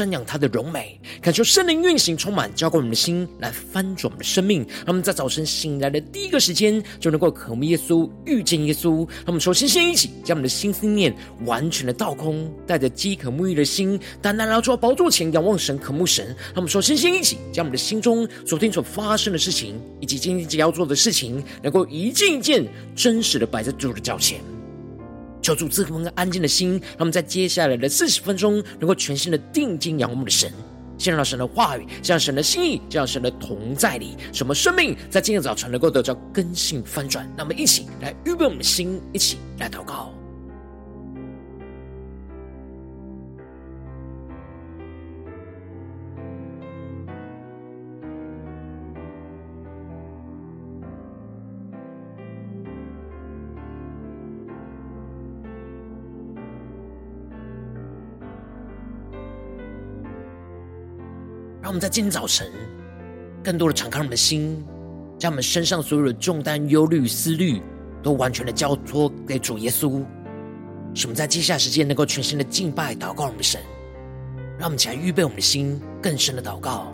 瞻仰他的荣美，感受圣灵运行，充满浇灌我们的心，来翻转我们的生命。让我们在早晨醒来的第一个时间，就能够渴慕耶稣，遇见耶稣。让我们首先先一起将我们的心思念完全的倒空，带着饥渴沐浴的心，单单来到宝座前仰望神，渴慕神。让我们首先先一起将我们的心中昨天所发生的事情，以及今天即将要做的事情，能够一件一件真实的摆在主的脚前。守住这颗安静的心，让我们在接下来的四十分钟，能够全心的定睛仰望我们的神，先让神的话语，先让神的心意，先让神的同在里，什么生命在今天早晨能够得到更新翻转。那么一起来预备我们的心，一起来祷告。让我们在今天早晨，更多的敞开我们的心，将我们身上所有的重担、忧虑、思虑，都完全的交托给主耶稣。使我们在接下来时间能够全心的敬拜、祷告我们的神。让我们起来预备我们的心，更深的祷告。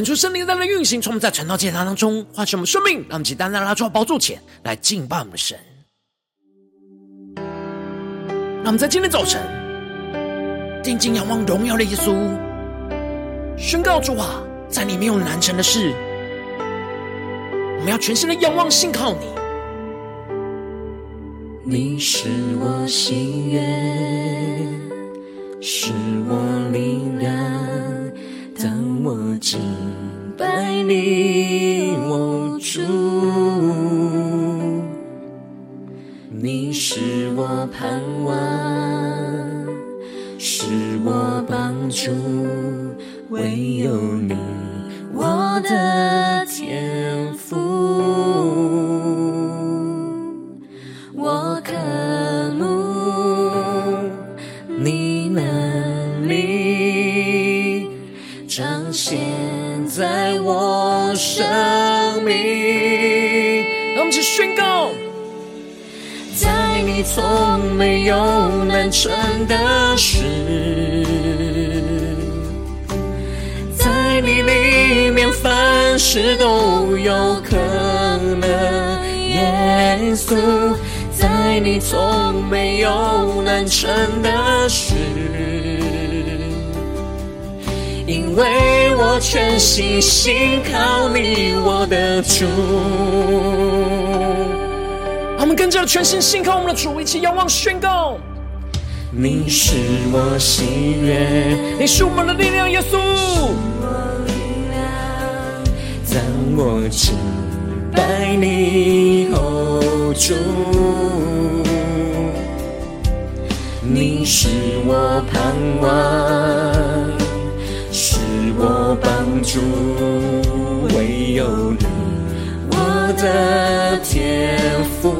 恳求圣灵在那运行，从我们在晨祷祭坛当中唤醒我们生命，让我们起单单拉出宝座前来敬拜我们的神。让我们在今天早晨定睛仰望荣耀的耶稣，宣告主啊，在你没有难成的事。我们要全心的仰望信靠你。你是我心愿，是我你，我主，你是我盼望，是我帮助，从没有难成的事，在你里面凡事都有可能。耶稣，在你从没有难成的事。因为我全心信靠你，我的主。我们跟着全心信靠我们的主，一起仰望宣告。你是我喜悦，你是我们的力量，耶稣。当我敬拜你，哦主，你是我盼望。是我帮助，唯有你，的天父。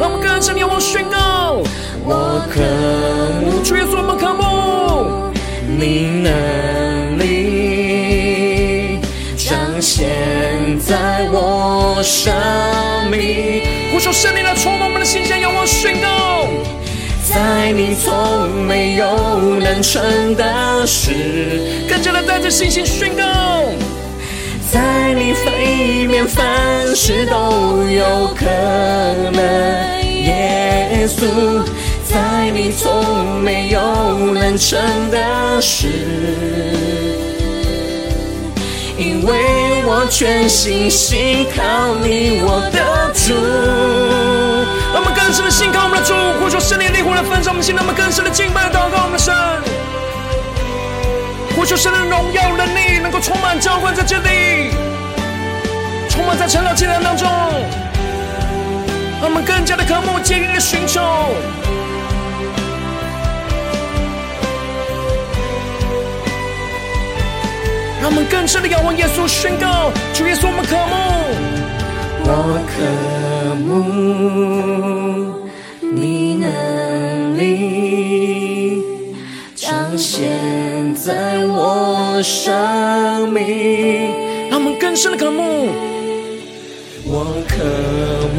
让我们跟着你，我宣告，我渴慕，主耶稣，我们渴慕，你能力彰显在我生命。呼求圣灵来充满我们的心，向仰望宣告。在你从没有难成的事，更加的带着信心宣告。在你意面凡事都有可能。耶稣，在你从没有难成的事，因为我全心信靠你，我的主。让我们更深的信靠我们的主，呼求圣灵烈火来焚烧我们心，让我们更深的敬拜祷告我们的神，求神的荣耀能力能够充满浇灌在这里，充满在晨祷祭坛当中，让我们更加的渴慕坚定的寻求，让我们更深的仰望耶稣，宣告主耶稣，我们渴慕。我渴慕你能力。彰显在我生命，让我们更深的渴慕。我渴慕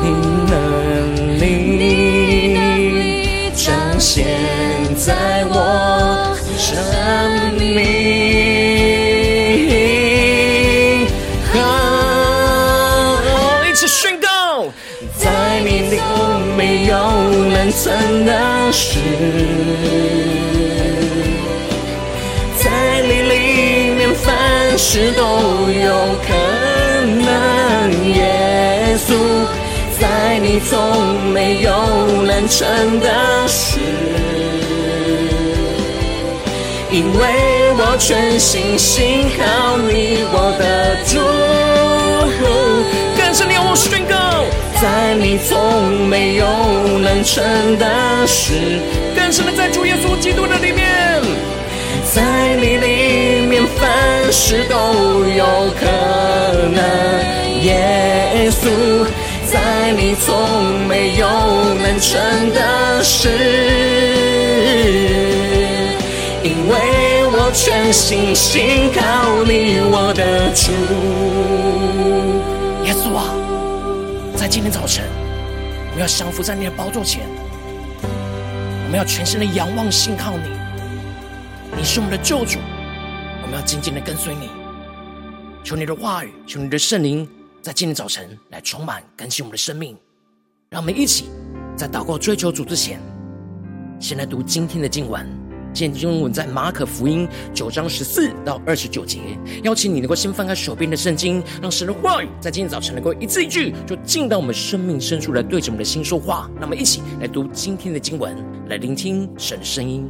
你能力彰显在我生命。真的是在你里面，凡事都有可能。耶稣，在你从没有难成的事，因为我全心信靠你，我的主。从没有难成的事，更深的在主耶稣基督的里面，在你里面凡事都有可能。耶稣，在你从没有难成的事，因为我全心信靠你，我的主。耶稣啊。在今天早晨，我们要降服在你的宝座前，我们要全心的仰望信靠你。你是我们的救主，我们要紧紧的跟随你。求你的话语，求你的圣灵，在今天早晨来充满更新我们的生命。让我们一起在祷告追求主之前，先来读今天的经文。今天经文在马可福音九章十四到二十九节，邀请你能够先翻开手边的圣经，让神的话语在今天早晨能够一字一句，就进到我们生命深处来，对着我们的心说话。那么，一起来读今天的经文，来聆听神的声音。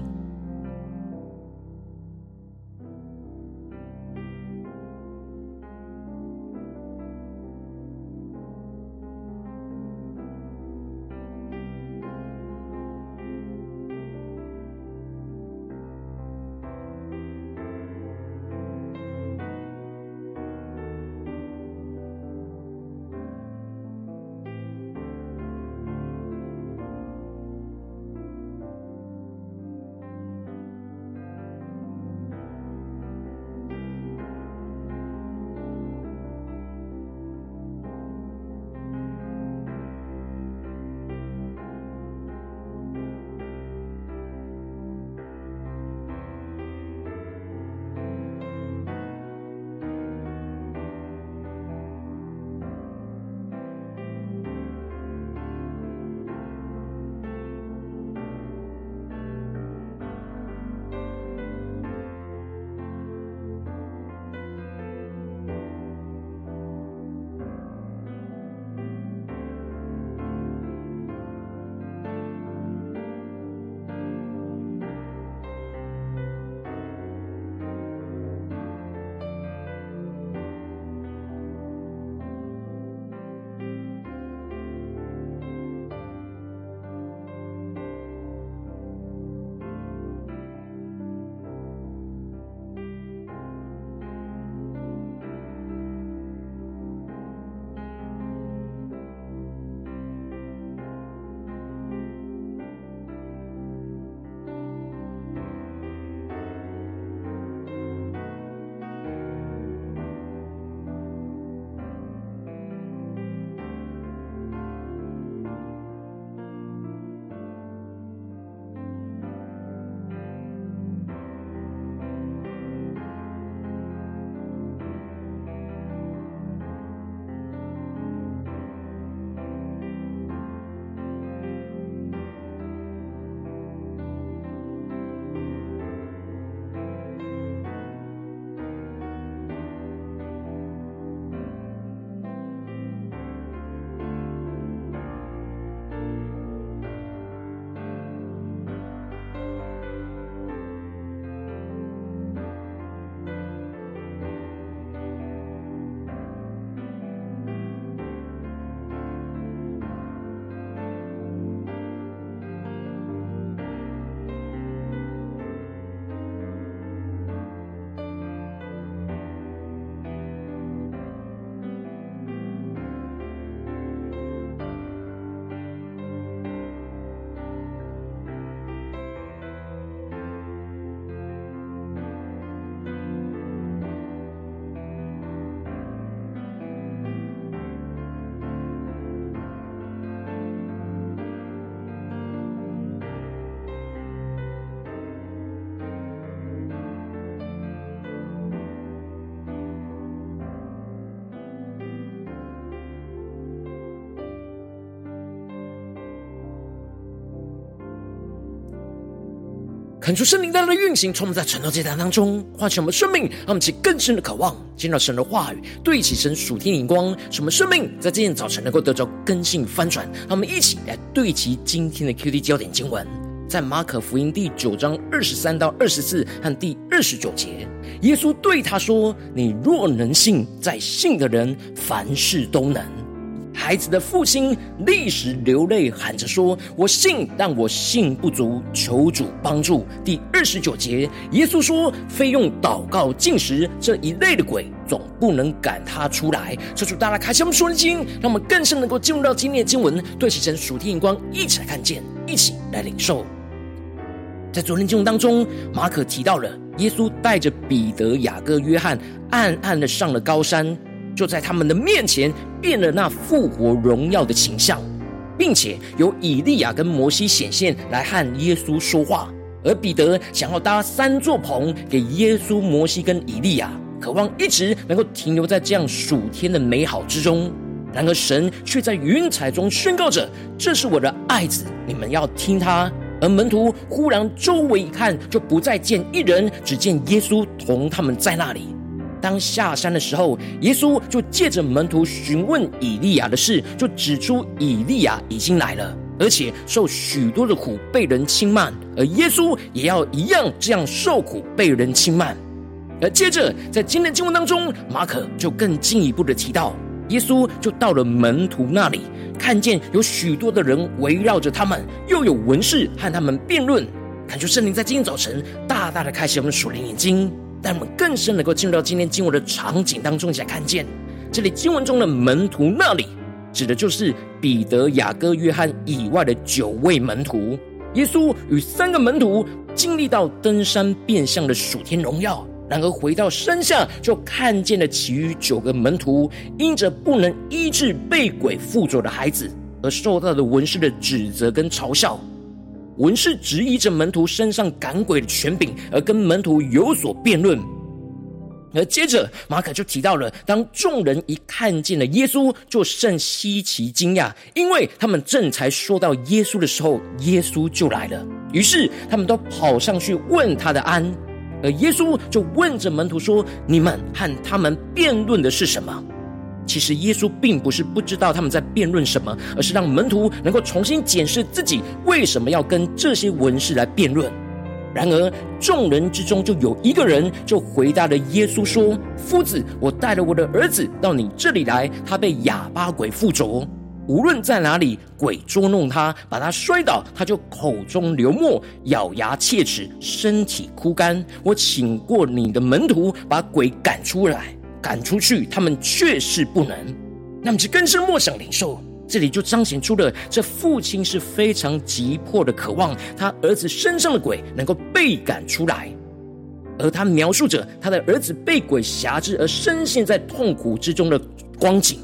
恳求圣灵大大的运行，从我们在晨祷祭坛当中唤醒我们生命，让我们起更深的渴望，见到神的话语，对齐神属天灵光，使我们生命在今天早晨能够得着更新翻转。让我们一起来对齐今天的 QD 焦点经文，在马可福音第九章二十三到二十四和第二十九节，耶稣对他说：“你若能信，在信的人凡事都能。”孩子的父亲立时流泪喊着说：“我信，但我信不足，求主帮助。”第二十九节，耶稣说：“非用祷告、禁食这一类的鬼，总不能赶他出来。”这主大家开启我们属灵的心，让我们更深能够进入到今天的经文，对齐神属天眼光，一起来看见，一起来领受。在昨天经文当中，马可提到了耶稣带着彼得、雅各、约翰，暗暗的上了高山。就在他们的面前变了那复活荣耀的形象，并且由以利亚跟摩西显现来和耶稣说话。而彼得想要搭三座棚给耶稣、摩西跟以利亚，渴望一直能够停留在这样暑天的美好之中。然而神却在云彩中宣告着：“这是我的爱子，你们要听他。”而门徒忽然周围一看，就不再见一人，只见耶稣同他们在那里。当下山的时候，耶稣就借着门徒询问以利亚的事，就指出以利亚已经来了，而且受许多的苦，被人轻慢，而耶稣也要一样这样受苦，被人轻慢。而接着在今天的经文当中，马可就更进一步的提到，耶稣就到了门徒那里，看见有许多的人围绕着他们，又有文士和他们辩论。感觉圣灵在今天早晨大大的开启我们属灵眼睛。但我们更深能够进入到今天经文的场景当中，才看见这里经文中的门徒那里，指的就是彼得、雅各、约翰以外的九位门徒。耶稣与三个门徒经历到登山变相的属天荣耀，然而回到山下，就看见了其余九个门徒因着不能医治被鬼附着的孩子，而受到的文士的指责跟嘲笑。文士质疑着门徒身上赶鬼的权柄，而跟门徒有所辩论。而接着马可就提到了，当众人一看见了耶稣，就甚稀奇惊讶，因为他们正才说到耶稣的时候，耶稣就来了。于是他们都跑上去问他的安，而耶稣就问着门徒说：“你们和他们辩论的是什么？”其实耶稣并不是不知道他们在辩论什么，而是让门徒能够重新检视自己为什么要跟这些文士来辩论。然而众人之中就有一个人就回答了耶稣说：“夫子，我带了我的儿子到你这里来，他被哑巴鬼附着，无论在哪里，鬼捉弄他，把他摔倒，他就口中流沫，咬牙切齿，身体枯干。我请过你的门徒把鬼赶出来。”赶出去，他们却是不能。那么，就更深默想领受，这里就彰显出了这父亲是非常急迫的渴望他儿子身上的鬼能够被赶出来，而他描述着他的儿子被鬼辖制而深陷在痛苦之中的光景。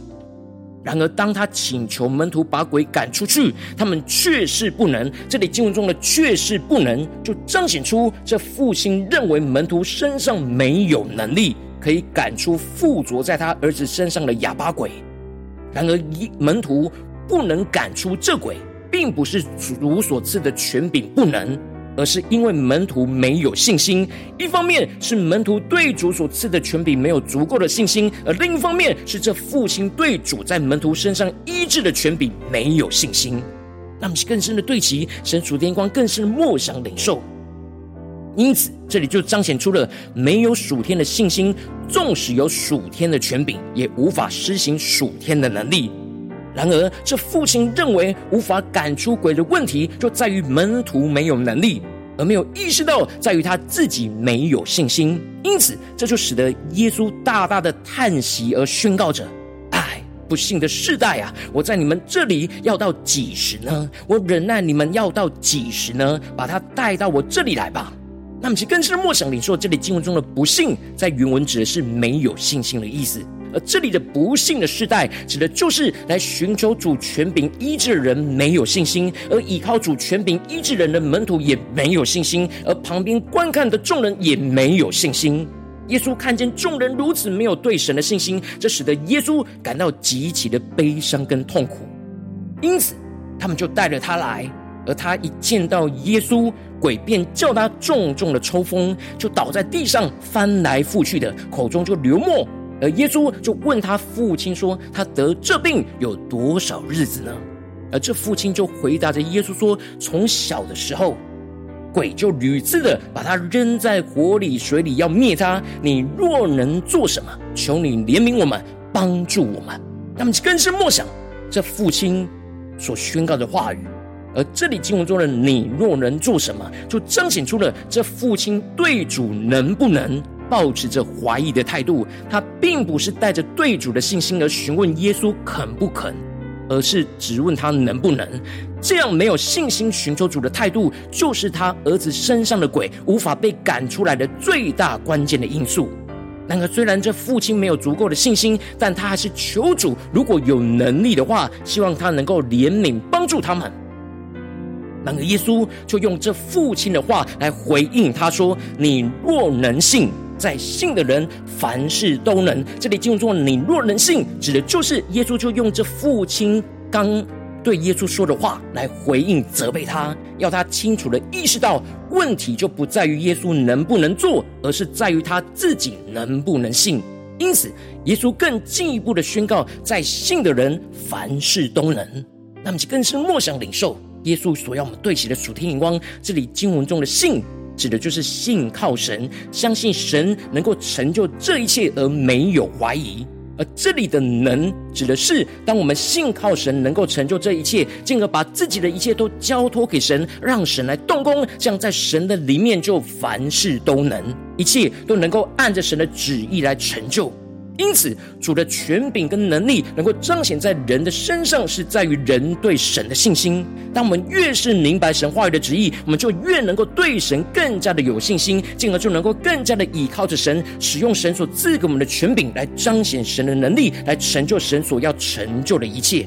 然而，当他请求门徒把鬼赶出去，他们却是不能。这里经文中的“却是不能”，就彰显出这父亲认为门徒身上没有能力。可以赶出附着在他儿子身上的哑巴鬼，然而一门徒不能赶出这鬼，并不是主所赐的权柄不能，而是因为门徒没有信心。一方面是门徒对主所赐的权柄没有足够的信心，而另一方面是这父亲对主在门徒身上医治的权柄没有信心。那么更深的对齐神属天光，更深的默想领受。因此，这里就彰显出了没有属天的信心，纵使有属天的权柄，也无法施行属天的能力。然而，这父亲认为无法赶出鬼的问题，就在于门徒没有能力，而没有意识到在于他自己没有信心。因此，这就使得耶稣大大的叹息，而宣告着：“唉，不幸的世代啊！我在你们这里要到几时呢？我忍耐你们要到几时呢？把他带到我这里来吧。”那么，其更深的默想领受，这里经文中的不信，在原文指的是没有信心的意思。而这里的不信的世代，指的就是来寻求主权柄医治的人没有信心，而依靠主权柄医治人的门徒也没有信心，而旁边观看的众人也没有信心。耶稣看见众人如此没有对神的信心，这使得耶稣感到极其的悲伤跟痛苦。因此，他们就带着他来，而他一见到耶稣。鬼便叫他重重的抽风，就倒在地上翻来覆去的，口中就流沫。而耶稣就问他父亲说：“他得这病有多少日子呢？”而这父亲就回答着耶稣说：“从小的时候，鬼就屡次的把他扔在火里、水里，要灭他。你若能做什么，求你怜悯我们，帮助我们。”那么更是默想这父亲所宣告的话语。而这里经文中的“你若能做什么”，就彰显出了这父亲对主能不能。抱持着怀疑的态度，他并不是带着对主的信心而询问耶稣肯不肯，而是只问他能不能。这样没有信心寻求主的态度，就是他儿子身上的鬼无法被赶出来的最大关键的因素。然而，虽然这父亲没有足够的信心，但他还是求主，如果有能力的话，希望他能够怜悯帮助他们。然而，耶稣就用这父亲的话来回应他说：“你若能信。”在信的人，凡事都能。这里经文中，你若能信，指的就是耶稣就用这父亲刚对耶稣说的话来回应责备他，要他清楚的意识到，问题就不在于耶稣能不能做，而是在于他自己能不能信。因此，耶稣更进一步的宣告，在信的人凡事都能。那么，就更是默想领受耶稣所要我们对齐的属天眼光。这里经文中的信。指的就是信靠神，相信神能够成就这一切而没有怀疑。而这里的“能”指的是，当我们信靠神能够成就这一切，进而把自己的一切都交托给神，让神来动工，这样在神的里面就凡事都能，一切都能够按着神的旨意来成就。因此，主的权柄跟能力能够彰显在人的身上，是在于人对神的信心。当我们越是明白神话语的旨意，我们就越能够对神更加的有信心，进而就能够更加的倚靠着神，使用神所赐给我们的权柄来彰显神的能力，来成就神所要成就的一切。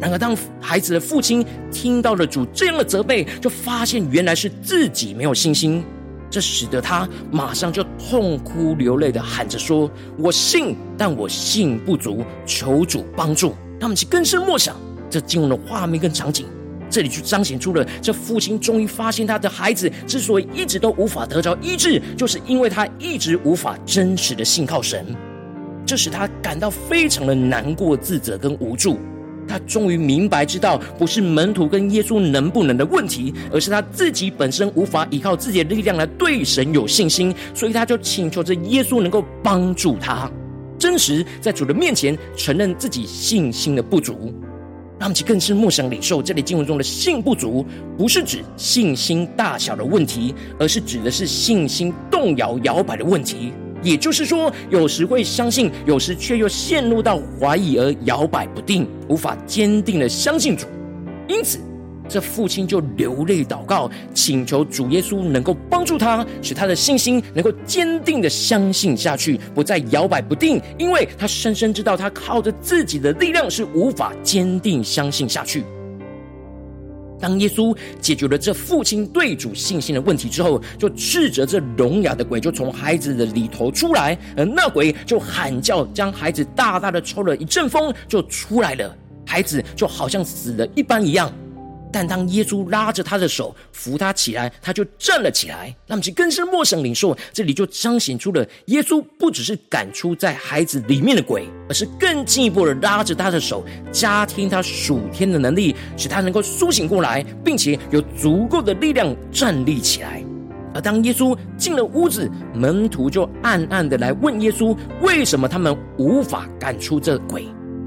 然而，当孩子的父亲听到了主这样的责备，就发现原来是自己没有信心。这使得他马上就痛哭流泪的喊着说：“我信，但我信不足，求主帮助。”他们是更深默想这经文的画面跟场景，这里就彰显出了这父亲终于发现他的孩子之所以一直都无法得着医治，就是因为他一直无法真实的信靠神，这使他感到非常的难过、自责跟无助。他终于明白，知道不是门徒跟耶稣能不能的问题，而是他自己本身无法依靠自己的力量来对神有信心，所以他就请求着耶稣能够帮助他，真实在主的面前承认自己信心的不足。让我们更是默想领受这里经文中的信不足，不是指信心大小的问题，而是指的是信心动摇摇摆的问题。也就是说，有时会相信，有时却又陷入到怀疑而摇摆不定，无法坚定的相信主。因此，这父亲就流泪祷告，请求主耶稣能够帮助他，使他的信心能够坚定的相信下去，不再摇摆不定。因为他深深知道，他靠着自己的力量是无法坚定相信下去。当耶稣解决了这父亲对主信心的问题之后，就斥责这聋哑的鬼就从孩子的里头出来，而那鬼就喊叫，将孩子大大的抽了一阵风，就出来了，孩子就好像死了一般一样。但当耶稣拉着他的手扶他起来，他就站了起来。那么，其更深默想领受，这里就彰显出了耶稣不只是赶出在孩子里面的鬼，而是更进一步的拉着他的手，加添他属天的能力，使他能够苏醒过来，并且有足够的力量站立起来。而当耶稣进了屋子，门徒就暗暗的来问耶稣，为什么他们无法赶出这鬼？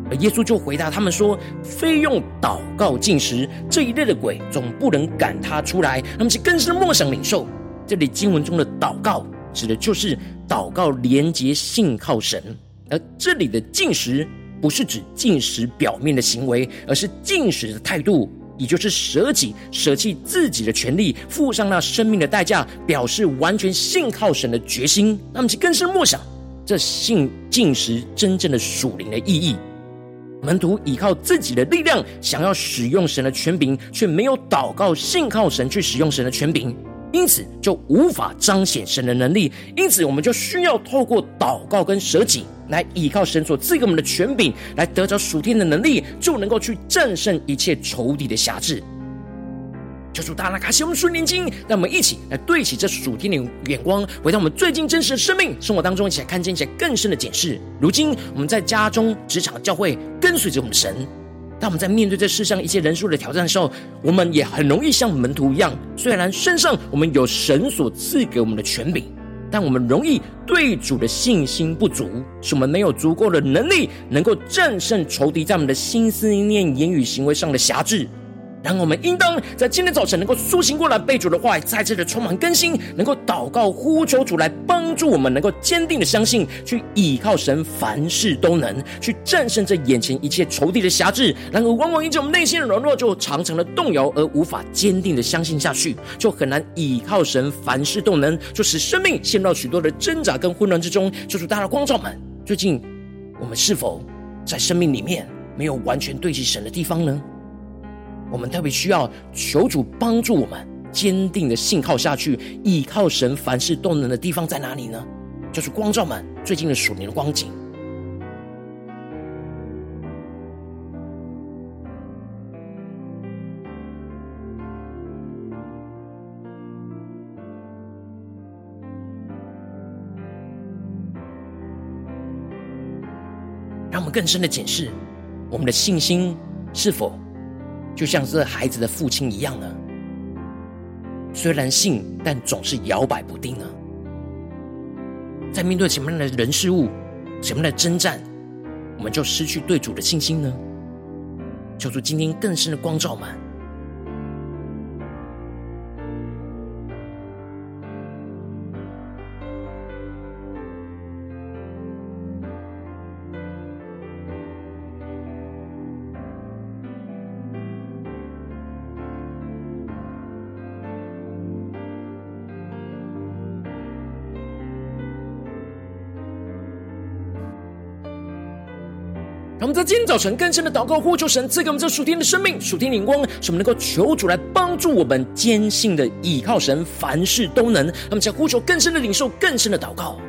而耶稣就回答他们说：“非用祷告进食这一类的鬼，总不能赶他出来。他们是更深默想领受。这里经文中的祷告，指的就是祷告连接信靠神。而这里的进食，不是指进食表面的行为，而是进食的态度，也就是舍己、舍弃自己的权利，付上那生命的代价，表示完全信靠神的决心。那么，是更深默想这信进食真正的属灵的意义。”门徒依靠自己的力量，想要使用神的权柄，却没有祷告信靠神去使用神的权柄，因此就无法彰显神的能力。因此，我们就需要透过祷告跟舍己，来依靠神所赐给我们的权柄，来得着属天的能力，就能够去战胜一切仇敌的辖制。求主大大开启我们属灵眼睛，让我们一起来对齐这属天的眼光，回到我们最近真实的生命生活当中，一起来看见一些更深的检视。如今我们在家中、职场、教会，跟随着我们的神，当我们在面对这世上一些人数的挑战的时候，我们也很容易像门徒一样，虽然身上我们有神所赐给我们的权柄，但我们容易对主的信心不足，使我们没有足够的能力，能够战胜仇敌在我们的心思念、言语、行为上的辖制。然后我们应当在今天早晨能够苏醒过来，被主的话语再次的充满更新，能够祷告呼求主来帮助我们，能够坚定的相信，去倚靠神，凡事都能去战胜这眼前一切仇敌的辖制。然而，往往因着我们内心的软弱，就常常的动摇，而无法坚定的相信下去，就很难倚靠神，凡事都能，就使生命陷入许多的挣扎跟混乱之中。就是大家的光照们，最近我们是否在生命里面没有完全对齐神的地方呢？我们特别需要求主帮助我们坚定的信靠下去，倚靠神，凡事都能的地方在哪里呢？就是光照们最近的属灵的光景。让我们更深的检视我们的信心是否。就像这孩子的父亲一样呢，虽然信，但总是摇摆不定呢。在面对前面的人事物、前面的征战，我们就失去对主的信心呢？求主今天更深的光照们。今天早晨更深的祷告，呼求神赐给我们这属天的生命、属天灵光，使我们能够求主来帮助我们，坚信的倚靠神，凡事都能。那么，将呼求更深的领受、更深的祷告，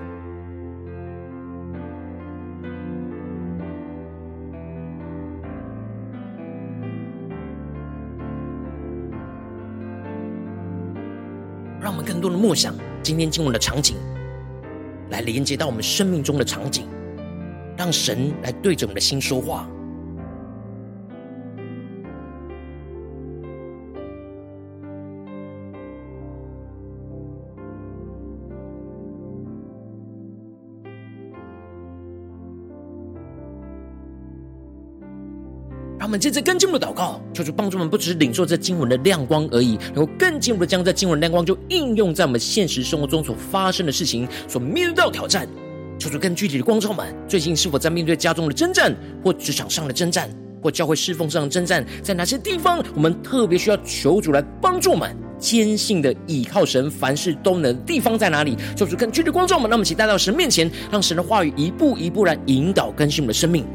让我们更多的默想今天经文的场景，来连接到我们生命中的场景。让神来对着我们的心说话。让我们接着更进一步的祷告，求主帮助我们，不只是领受这经文的亮光而已，能够更进一步的将这经文的亮光就应用在我们现实生活中所发生的事情，所面对到挑战。求主更具体的光照们，最近是否在面对家中的征战，或职场上的征战，或教会侍奉上的征战？在哪些地方，我们特别需要求主来帮助我们，坚信的倚靠神，凡事都能？地方在哪里？求主更具体的光照们，让我们一起带到神面前，让神的话语一步一步来引导更新我们的生命。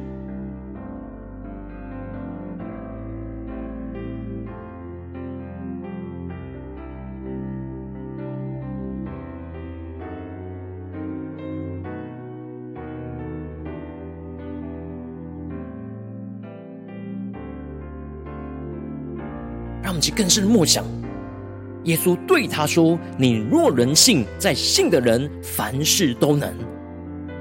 更深的默想，耶稣对他说：“你若能信，在信的人凡事都能。”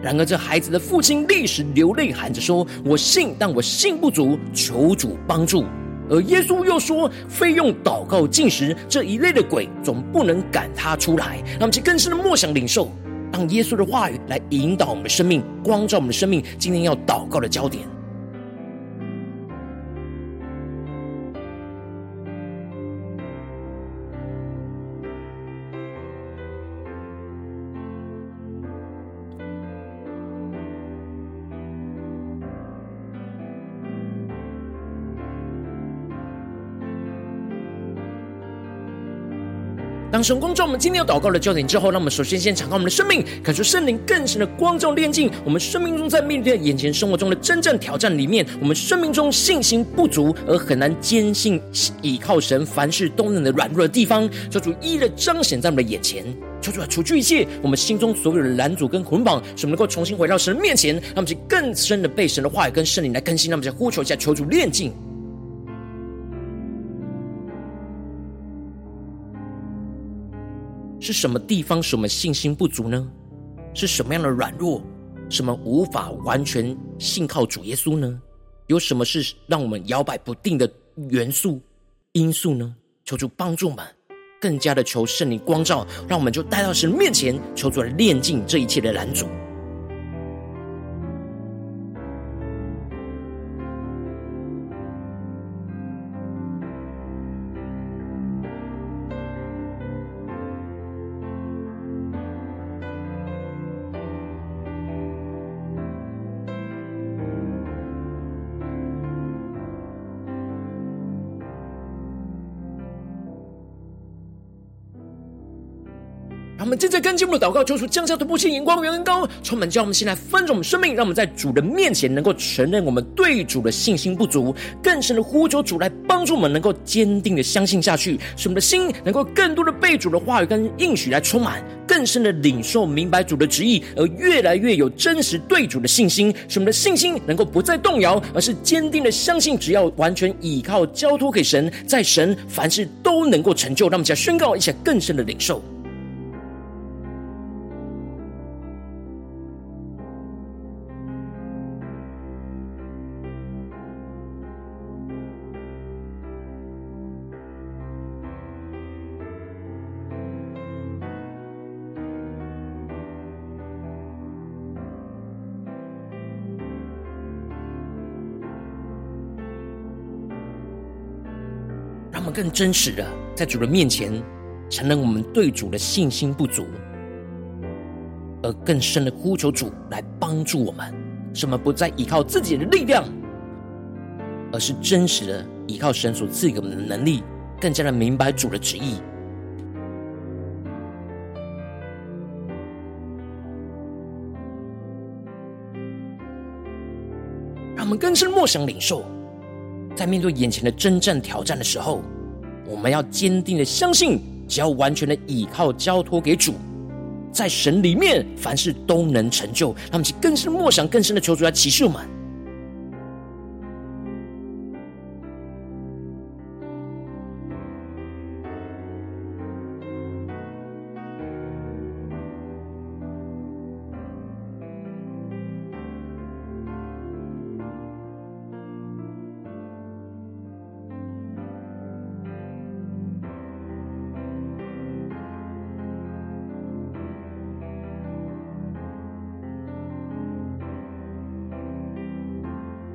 然而，这孩子的父亲立时流泪喊着说：“我信，但我信不足，求主帮助。”而耶稣又说：“非用祷告、禁食这一类的鬼，总不能赶他出来。”让我们去更深的默想领受，让耶稣的话语来引导我们的生命，光照我们的生命。今天要祷告的焦点。神光照我们今天要祷告的焦点之后，让我们首先先敞开我们的生命，感受圣灵更深的光照炼净我们生命中在面对眼前生活中的真正挑战里面，我们生命中信心不足而很难坚信倚靠神凡事都能的软弱的地方，求主一一彰显在我们的眼前，求主来除去一切我们心中所有的拦阻跟捆绑，使我们能够重新回到神的面前，让我们更深的被神的话语跟圣灵来更新，让我们再呼求一下，求主炼净。是什么地方什么信心不足呢？是什么样的软弱，什么无法完全信靠主耶稣呢？有什么是让我们摇摆不定的元素、因素呢？求主帮助我们，更加的求圣灵光照，让我们就带到神面前，求主来炼净这一切的拦阻。让我们正在跟进我们的祷告，求主降下突破性眼光，远很高，充满叫我们先来翻转我们生命，让我们在主的面前能够承认我们对主的信心不足，更深的呼求主来帮助我们，能够坚定的相信下去，使我们的心能够更多的被主的话语跟应许来充满，更深的领受明白主的旨意，而越来越有真实对主的信心，使我们的信心能够不再动摇，而是坚定的相信，只要完全倚靠交托给神，在神凡事都能够成就。让我们再宣告一下更深的领受。他们更真实的在主的面前承认我们对主的信心不足，而更深的呼求主来帮助我们，使我们不再依靠自己的力量，而是真实的依靠神所赐给我们的能力，更加的明白主的旨意。让我们更深默想领受。在面对眼前的征战挑战的时候，我们要坚定的相信，只要完全的倚靠交托给主，在神里面凡事都能成就。让我们去更深默想，更深的求主来启示我们。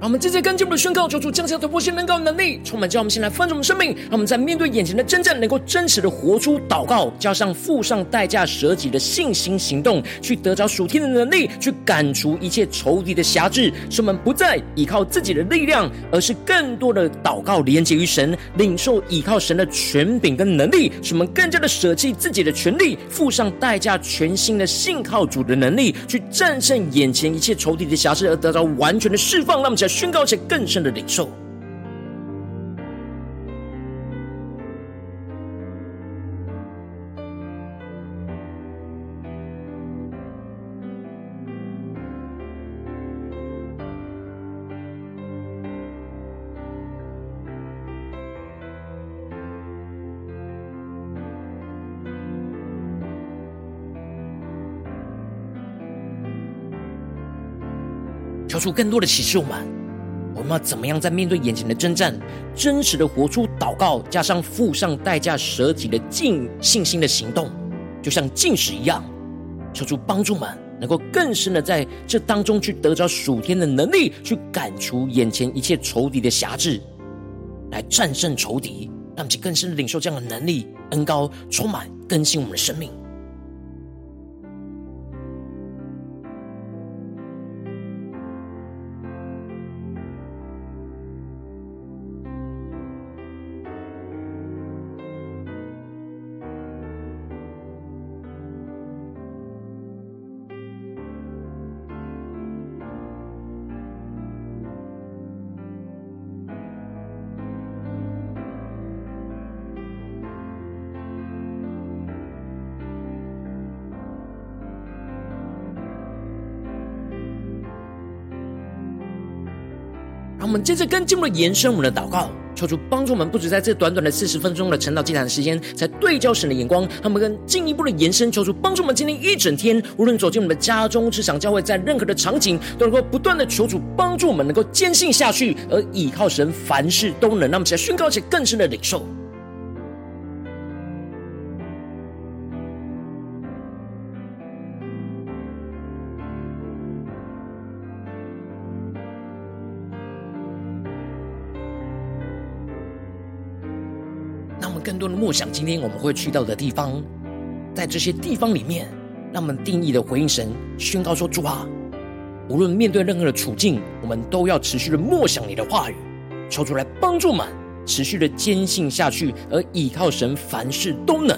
我们直接跟进我们的宣告，求主降下突破性能高能力，充满叫我们先来翻转我们生命。让我们在面对眼前的征战，能够真实的活出祷告，加上付上代价舍己的信心行动，去得着属天的能力，去赶除一切仇敌的辖制，使我们不再依靠自己的力量，而是更多的祷告连接于神，领受依靠神的权柄跟能力，使我们更加的舍弃自己的权利，付上代价，全新的信靠主的能力，去战胜眼前一切仇敌的辖制，而得到完全的释放。让我们在宣告且更深的领受，求出更多的启示我们。我们要怎么样在面对眼前的征战，真实的活出祷告，加上付上代价舍己的尽信心的行动，就像进食一样，求主帮助们能够更深的在这当中去得着属天的能力，去赶除眼前一切仇敌的辖制，来战胜仇敌，让我们更深的领受这样的能力、恩膏，充满更新我们的生命。我们接着跟进我们的延伸，我们的祷告，求主帮助我们，不止在这短短的四十分钟的晨祷祭坛的时间，才对焦神的眼光，他们更进一步的延伸。求主帮助我们，今天一整天，无论走进我们的家中、职场、教会，在任何的场景，都能够不断的求主帮助我们，能够坚信下去，而倚靠神，凡事都能。让我们起来宣告，且更深的领受。多的默想，今天我们会去到的地方，在这些地方里面，让我们定义的回应神，宣告说：主啊，无论面对任何的处境，我们都要持续的默想你的话语，抽出来帮助我们，持续的坚信下去，而倚靠神，凡事都能。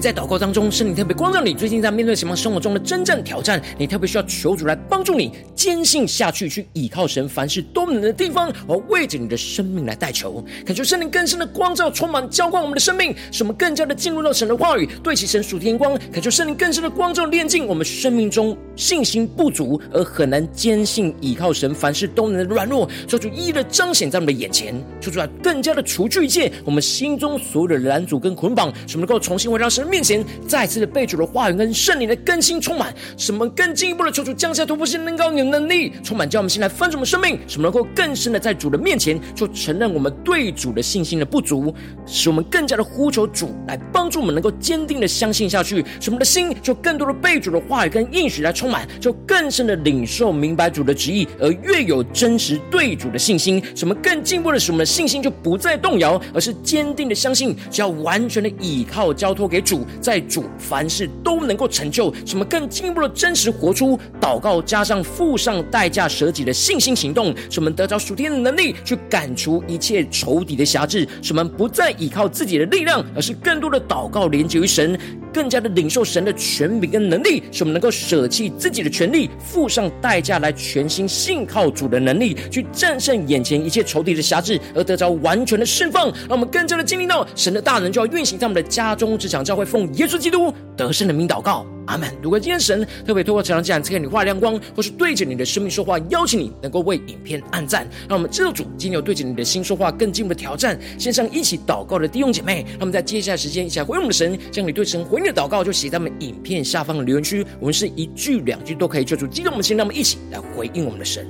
在祷告当中，圣灵特别光照你，最近在面对什么生活中的真正挑战，你特别需要求主来帮助你坚信下去，去倚靠神，凡事都能的地方，而为着你的生命来代求，恳求圣灵更深的光照，充满浇灌我们的生命，使我们更加的进入到神的话语，对齐神属天光，恳求圣灵更深的光照，炼净我们生命中信心不足而很难坚信倚靠神，凡事都能的软弱，求主一一的彰显在我们的眼前，求主来更加的除去一切我们心中所有的拦阻跟捆绑，使我们能够重新回到神面前再次的被主的话语跟圣灵的更新充满，使我们更进一步的求主降下突破性、能高你的能力，充满叫我们先来翻转我们生命，使我们能够更深的在主的面前就承认我们对主的信心的不足，使我们更加的呼求主来帮助我们能够坚定的相信下去，使我们的心就更多的被主的话语跟应许来充满，就更深的领受明白主的旨意，而越有真实对主的信心，什么更进一步的使我们的信心就不再动摇，而是坚定的相信，只要完全的倚靠交。托给主，在主凡事都能够成就，什么更进一步的真实活出祷告，加上付上代价舍己的信心行动，使我们得着属天的能力，去赶除一切仇敌的辖制，使我们不再依靠自己的力量，而是更多的祷告连接于神，更加的领受神的权柄跟能力，使我们能够舍弃自己的权利，付上代价来全心信靠主的能力，去战胜眼前一切仇敌的辖制，而得着完全的释放，让我们更加的经历到神的大能就要运行在我们的家中。想教会奉耶稣基督得胜的名祷告，阿门。如果今天神特别透过这场讲，赐给你画亮光，或是对着你的生命说话，邀请你能够为影片按赞，让我们知道主今天有对着你的心说话，更进一步的挑战。线上一起祷告的弟兄姐妹，让我们在接下来时间一起来回应我们的神，将你对神回应的祷告就写在我们影片下方的留言区，我们是一句两句都可以做出激动我们心，让我们一起来回应我们的神。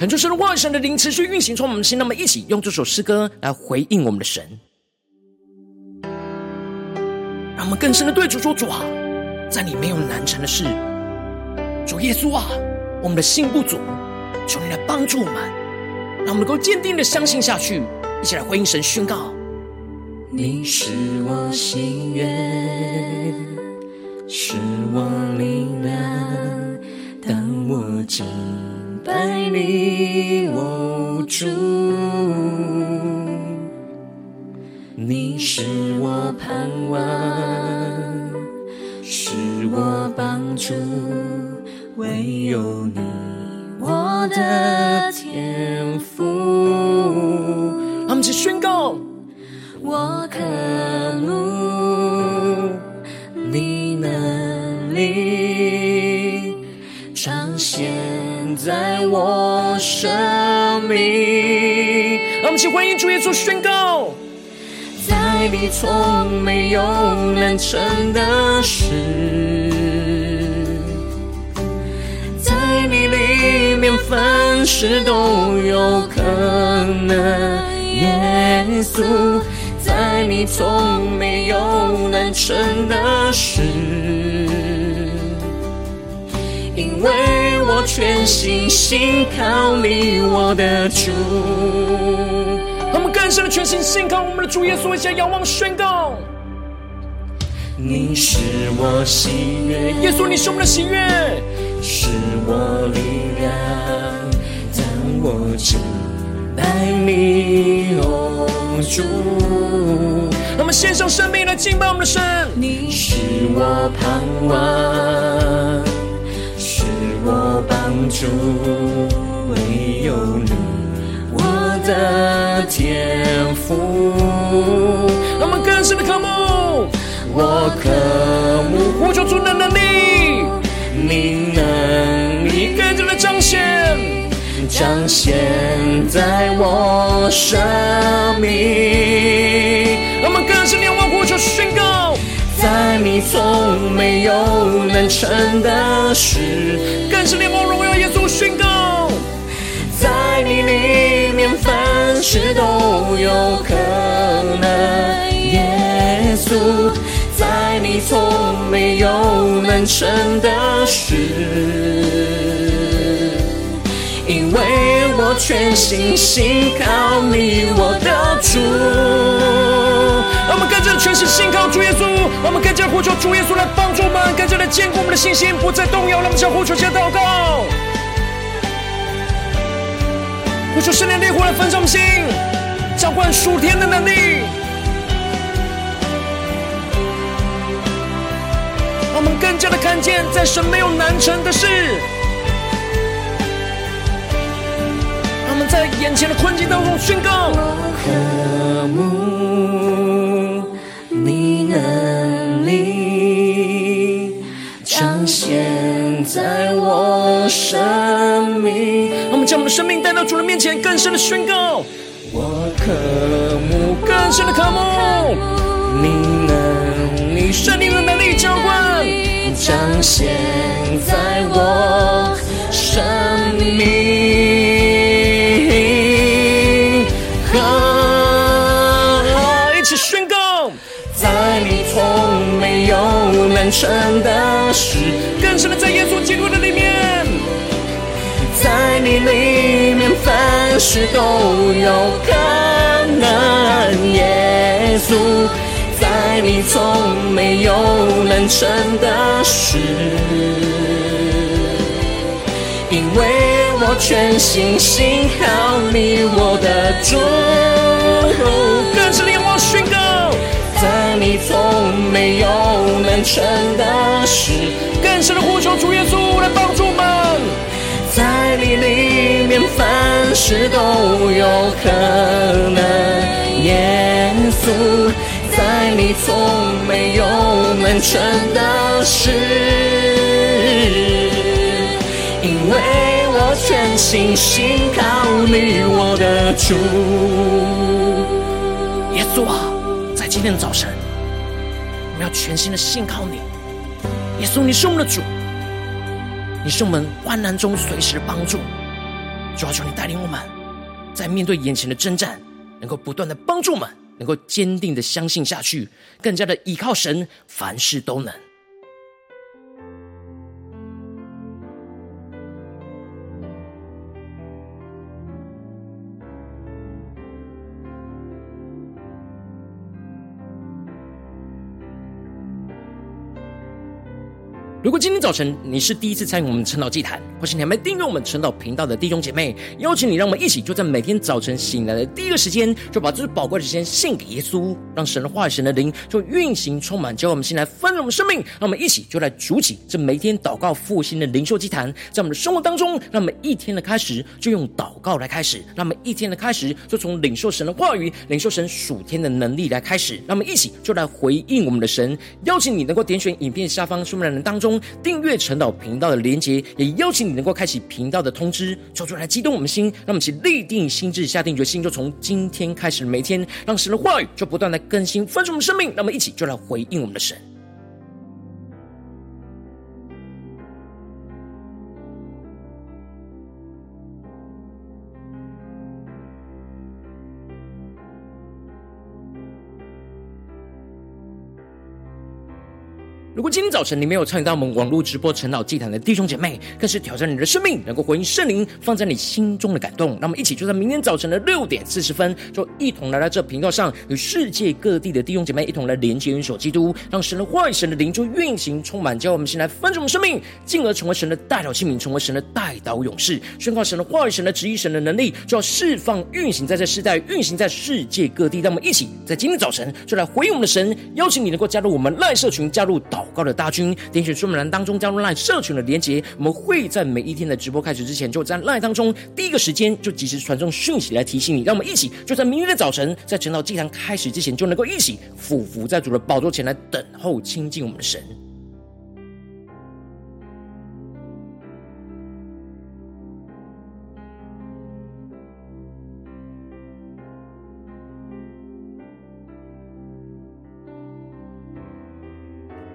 恳求神的万、神的灵持续运行，从我们的心，那么一起用这首诗歌来回应我们的神，让我们更深的对主说：主啊，在你没有难成的事。主耶稣啊，我们的心不足，求你来帮助我们，让我们能够坚定的相信下去。一起来回应神，宣告：你是我心愿，是我力量，当我敬拜你，我主，你是我盼望，是我帮助，唯有你，我的天父。他们一起宣告：起欢迎主耶稣宣告：在你从没有难成的事，在你里面凡事都有可能。耶稣，在你从没有难成的事。因为我全心信靠你，我的主。我们更深的全心信靠我们的主耶稣，一起仰望宣告：你是我喜悦，耶稣，你是我们的喜悦，是我力量，当我敬拜你，哦主。我们献上生命来敬拜我们的神，你是我盼望。我帮助，唯有你，我的天赋。让我们更深的渴慕，我渴慕呼求主的能力，你能力更加的彰显，彰显在我生命。让我们更深从没有难成的事，更是联盟荣耀耶稣宣告，在你里面凡事都有可能。耶稣，在你从没有难成的事，因为我全心信靠你，我的主。让我们更加的全心信靠主耶稣，让我们更加呼求主耶稣来帮助我们，更加的坚固我们的信心，不再动摇。让我们向呼求，先祷告，呼求圣灵烈火来焚烧我们心，浇灌属天的能力，让我们更加的看见，在神没有难成的事。让我们在眼前的困境当中宣告。在我生命。让我们将我们的生命带到主的面前，更深的宣告。我渴慕更深的渴慕，你能力圣灵的能力浇灌彰显在我生命。一起宣告，在祢从没有难成的你里面凡事都有可能。耶稣，在你从没有难成的事，因为我全心信靠你，我的主。更深的仰望宣告。在你从没有难成的事，更是的呼求主耶稣来帮助我。里面凡事都有可能，耶稣，在你从没有难成的事，因为我全心信靠你，我的主，耶稣啊。在今天的早晨，我们要全心的信靠你，耶稣，你是我们的主，你是我们患难中随时的帮助。主要求你带领我们，在面对眼前的征战，能够不断的帮助我们，能够坚定的相信下去，更加的倚靠神，凡事都能。如果今天早晨你是第一次参与我们晨祷祭坛，或是你还没订阅我们晨祷频道的弟兄姐妹，邀请你让我们一起就在每天早晨醒来的第一个时间，就把这宝贵的时间献给耶稣，让神的话语、神的灵就运行充满，教我们先来丰盛我们生命。让我们一起就来主起这每天祷告复兴的灵修祭坛，在我们的生活当中，让我们一天的开始就用祷告来开始，让我们一天的开始就从领受神的话语、领受神属天的能力来开始，让我们一起就来回应我们的神。邀请你能够点选影片下方说明栏当中。订阅陈导频道的连结，也邀请你能够开启频道的通知，说出来激动我们心，让我们一起立定心智，下定决心，就从今天开始，每天让神的话语就不断的更新，丰盛我们生命，那么一起就来回应我们的神。如果今天早晨你没有参与到我们网络直播晨祷祭坛的弟兄姐妹，更是挑战你的生命，能够回应圣灵放在你心中的感动。那么一起就在明天早晨的六点四十分，就一同来到这频道上，与世界各地的弟兄姐妹一同来连接、元首基督，让神的话语、神的灵就运行充满，叫我们先来分盛我们生命，进而成为神的代祷器皿，成为神的代祷勇士，宣告神的话语、神的旨意、神的能力，就要释放、运行在这世代，运行在世界各地。让我们一起。在今天早晨就来回应我们的神，邀请你能够加入我们赖社群，加入祷高的大军，点选出门栏当中加入 LINE 社群的连结，我们会在每一天的直播开始之前，就在 LINE 当中第一个时间就及时传送讯息来提醒你，让我们一起就在明天的早晨，在晨祷祭坛开始之前，就能够一起俯伏在主的宝座前来等候亲近我们的神。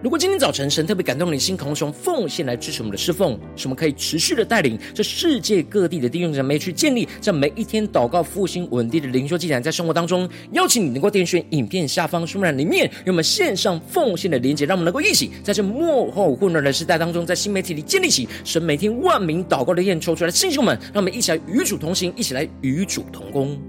如果今天早晨神特别感动你的心，渴望从奉献来支持我们的侍奉，使我们可以持续的带领这世界各地的弟兄姊妹去建立这每一天祷告复兴稳定的灵修祭坛，在生活当中，邀请你能够点选影片下方说明栏里面，有我们线上奉献的连接，让我们能够一起在这末后混乱的时代当中，在新媒体里建立起神每天万名祷告的宴，抽出来的弟兄们，让我们一起来与主同行，一起来与主同工。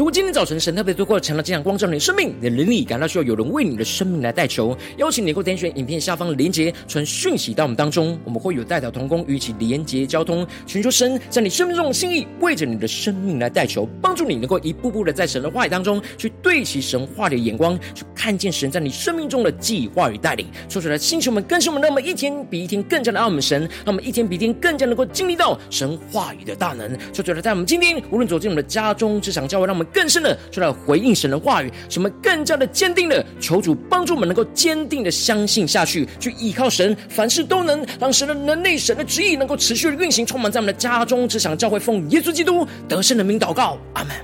如果今天早晨神特别透过成了这样光照你的生命，你的灵里感到需要有人为你的生命来代求，邀请你能够点选影片下方的连结，传讯息到我们当中，我们会有代表同工与其连结交通，寻求神在你生命中的心意，为着你的生命来代求，帮助你能够一步步的在神的话语当中去对齐神话的眼光，去看见神在你生命中的计划与带领。说出来，星球们更是我们，让我们一天比一天更加的爱我们神，让我们一天比一天更加能够经历到神话语的大能。说出来，在我们今天无论走进我们的家中、职场、教会，让我们。更深的，就来回应神的话语，什么更加的坚定的求主帮助我们，能够坚定的相信下去，去依靠神，凡事都能让神的能力、神的旨意能够持续的运行，充满在我们的家中，只想教会奉耶稣基督得胜的名祷告，阿门。